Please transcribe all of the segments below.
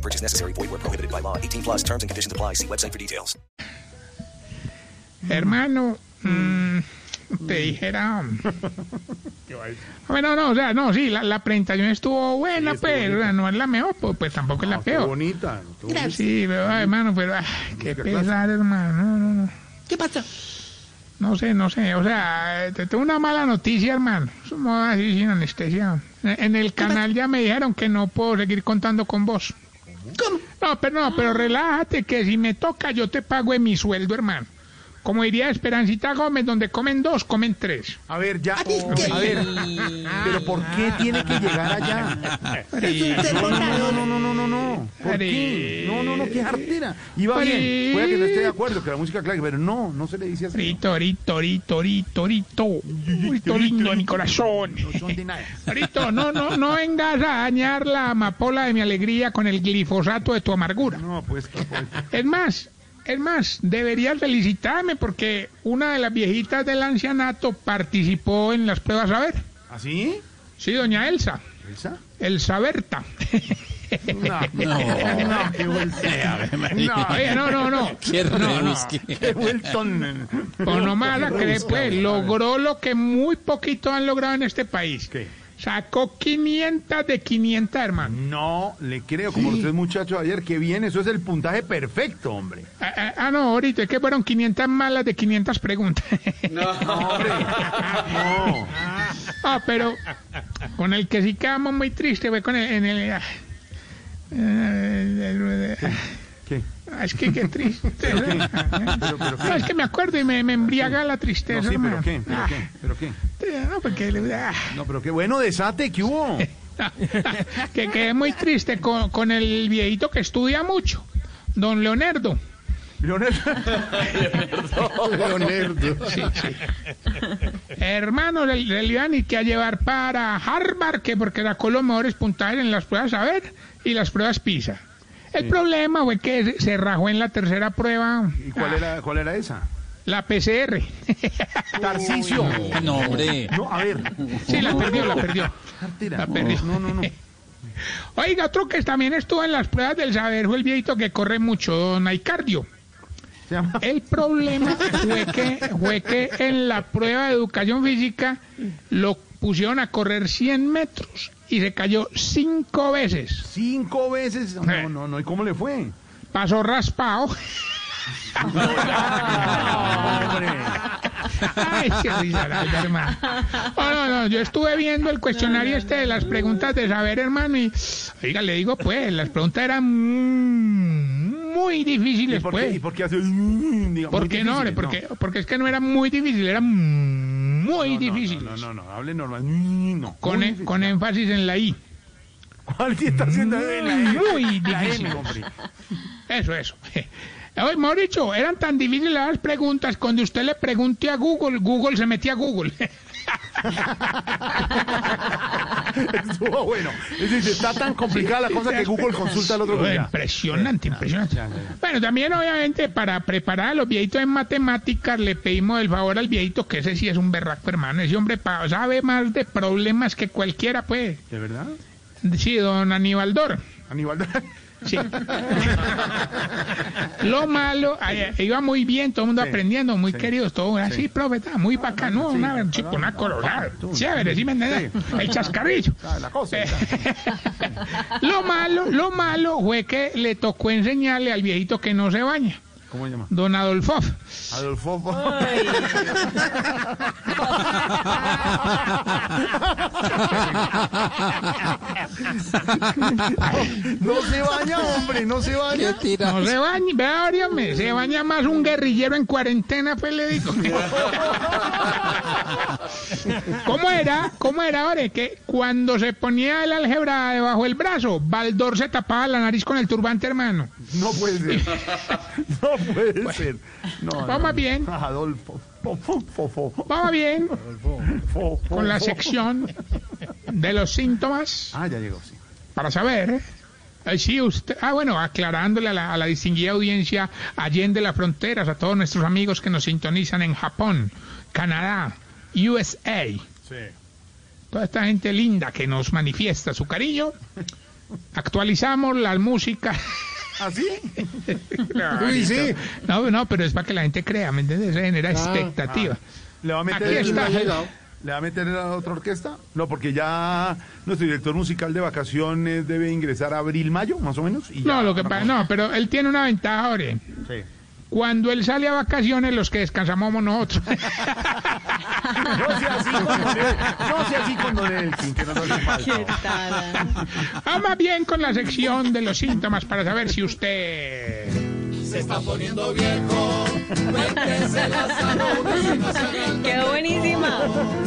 No purchase necessary. Void where prohibited by law. 18 plus terms and conditions apply. See website for details. Hermano, mm, te dijera. Bueno, no, o sea, no, sí, la, la presentación estuvo buena, pero no es la mejor, pues, pues tampoco es la peor. bonita. Sí, pero, ay, hermano, pero ay, qué pesar, hermano. No, no, no. ¿Qué pasa? No sé, no sé. O sea, eh, te tengo una mala noticia, hermano. Somos así sin anestesia. En en el canal ya me dijeron que no puedo seguir contando con vos. No, pero no, pero relájate que si me toca yo te pago en mi sueldo, hermano. Como diría Esperancita Gómez, donde comen dos, comen tres. A ver, ya. ¿A ti qué? A ver, pero ¿por qué tiene que llegar allá? No, no, no, no, no, no, no. ¿Por qué? No, no, no, qué jartera. Iba bien. Puede que no esté de acuerdo, que la música clave, pero no, no se le dice así. Rito, rito, rito, rito, rito. Rito lindo de mi corazón. No son de nada. Rito, no, no, no vengas a dañar la amapola de mi alegría con el glifosato de tu amargura. No, pues, pues. Es más, es más, deberías felicitarme porque una de las viejitas del ancianato participó en las pruebas a ver. ¿Así? Sí, doña Elsa. ¿Elsa? Elsa Berta. No, no, no, qué vuelta. No, no, no, no. Qué No, no. rebusque. Qué vueltón. Pues no me vas a creer, pues, logró lo que muy poquito han logrado en este país. ¿Qué? Sacó 500 de 500, hermano. No, le creo, como los tres muchachos ayer, que bien, eso es el puntaje perfecto, hombre. Ah, ah, ah, no, ahorita es que fueron 500 malas de 500 preguntas. No, hombre. No. Ah, pero con el que sí quedamos muy tristes fue con el... En el ah, eh, el- ¿Qué? ah, es que qué triste. Pero, pero No, es que me acuerdo y me, me embriaga la No, tristeza, sí, pero hermano. qué, pero Ah, qué, pero qué. No, porque... ah, No, pero qué bueno, desate, ¿qué hubo? que quedé muy triste con, con el viejito que estudia mucho, don Leonardo. Leonel. Leonardo. Sí, sí. Hermano, le, le iban y que a llevar para Harvard, que porque sacó los mejores puntajes en las pruebas saber y las pruebas PISA. El problema fue que se- rajó en la tercera prueba, ¿Y cuál era, cuál era esa? la PCR. Tarcicio. No, hombre. No, a ver. Sí, la perdió, la perdió. La perdió. No, no, no. Oiga, otro que también estuvo en las pruebas del saber fue el viejito que corre mucho, don Aicardio. El problema fue que, fue que en la prueba de educación física lo pusieron a correr 100 metros y se cayó cinco veces. Cinco veces. No, no, no. ¿Y cómo le fue? Pasó raspado. Ay, hermano. Oh, no, no, yo estuve viendo el cuestionario este de las preguntas de saber, hermano, y oiga, le digo, pues, las preguntas eran muy ¿Y difíciles, por qué, pues. ¿Y por qué hace.? Diga, ¿Por qué no? Porque, porque es que no era muy difícil, era muy No, no, difícil. No, no, hable normal. No. Con, con énfasis en la I. ¿Cuál sí está haciendo en la M? Muy La difícil. M, hombre. Eso, eso. Oye, Mauricio, eran tan difíciles las preguntas. Cuando usted le pregunte a Google, Google se metía a Google. Estuvo bueno. Es decir, está tan complicada la cosa que Google consulta al otro día. Impresionante, impresionante. Bueno, también obviamente para preparar a los viejitos en matemáticas le pedimos el favor al viejito, que ese sí es un berraco, hermano. Ese hombre sabe más de problemas que cualquiera, pues. ¿De verdad? Sí, don Aníbal. Sí. Lo malo, ay, iba muy bien, todo el mundo Sí, aprendiendo, muy sí, queridos, todo así, profe, está muy bacano, una claro, chico, una claro, colorada, chévere, ¿sí me entiendes? sí. El chascarrillo. Ah, La cosa. Eh, lo malo, lo malo fue que le tocó enseñarle al viejito que no se baña, ¿Cómo se llama? don Adolfo. Adolfo. No se baña, hombre, no se Qué baña. tira. No se baña, vea, óyeme, se baña más un guerrillero en cuarentena, pues le digo. ¿Cómo era? ¿Cómo era, ahora? Que cuando se ponía el álgebra debajo del brazo, Baldor se tapaba la nariz con el turbante, hermano. No puede ser. No puede ser. No, Vamos bien. Adolfo. Vamos bien con la sección de los síntomas Ah, ya llegó, sí. para saber. ¿eh? Sí, usted. Ah, bueno, aclarándole a la, a la distinguida audiencia allende las fronteras, a todos nuestros amigos que nos sintonizan en Japón, Canadá, USA. Sí. toda esta gente linda que nos manifiesta su cariño. Actualizamos la música. ¿Ah, sí? Uy, sí. No, no, pero es para que la gente crea, ¿me entiendes? Se genera expectativa. ¿Le va a meter, Aquí está. ¿Le va a meter a otra orquesta? No, porque ya nuestro director musical de vacaciones debe ingresar a abril-mayo, más o menos. y ya No, lo que pasa, no, pero él tiene una ventaja, Ore. Sí. Cuando él sale a vacaciones, los que descansamos somos nosotros. No sea así con Don El- no sea así con Don Elkin, que nos hace falta. Vamos bien con la sección de los síntomas para saber si usted... Quedó buenísima.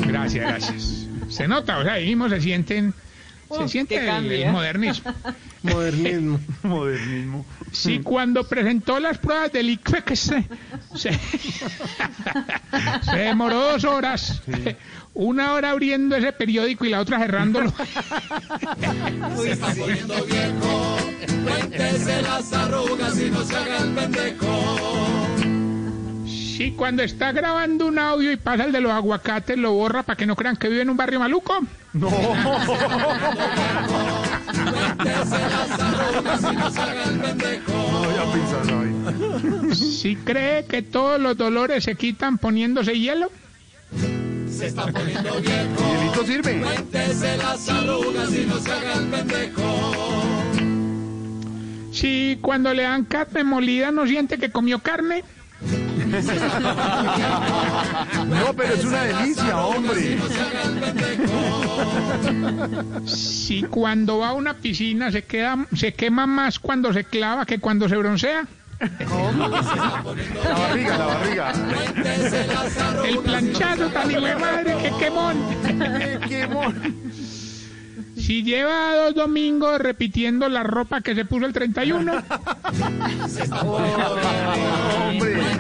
Gracias, gracias. Se nota, o sea, ahí mismo se sienten... Se siente el, el modernismo. Modernismo. Modernismo. Si cuando presentó las pruebas del ICFEC se, se, se demoró dos horas, una hora abriendo ese periódico y la otra cerrándolo. Si cuando está grabando un audio y pasa el de los aguacates lo borra para que no crean que vive en un barrio maluco. No. No. Si cree que todos los dolores se quitan poniéndose hielo. Hielito sirve. Si cuando le dan carne molida no siente que comió carne. No, pero es una delicia, hombre. Si cuando va a una piscina se queda, se quema más cuando se clava que cuando se broncea. La barriga, la barriga. El planchazo tan madre que quemón. Qué mon- Si lleva dos domingos repitiendo la ropa que se puso el 31. Hombre.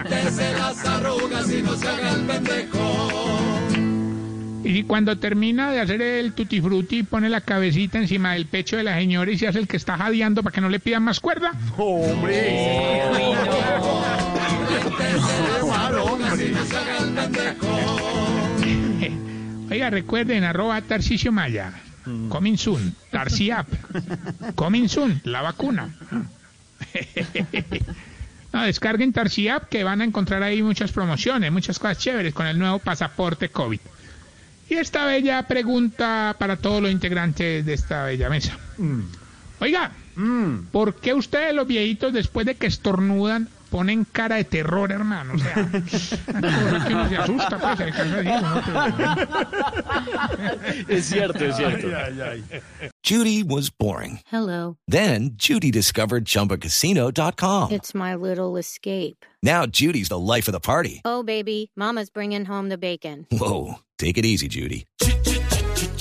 Y cuando termina de hacer el tutti frutti pone la cabecita encima del pecho de la señora y se hace el que está jadeando para que no le pidan más cuerda. Hombre. Oiga, recuerden, arroba Tarcisio Maya. Coming soon, Tarsiap. Coming soon, la vacuna. No, descarguen Tarsiap que van a encontrar ahí muchas promociones, muchas cosas chéveres con el nuevo pasaporte COVID. Y esta bella pregunta para todos los integrantes de esta bella mesa. Oiga, Mm. ¿por qué ustedes los viejitos después de que estornudan ponen cara de terror, hermano? O sea, una cosa que uno se asusta, pues, se cansa de decir, ¿no? Pero- Es cierto, es cierto. Ay, ay, ay. Judy was boring. Hello. Then Judy discovered ChumbaCasino.com. It's my little escape. Now Judy's the life of the party. Oh, baby, Mama's bringing home the bacon. Whoa, take it easy, Judy.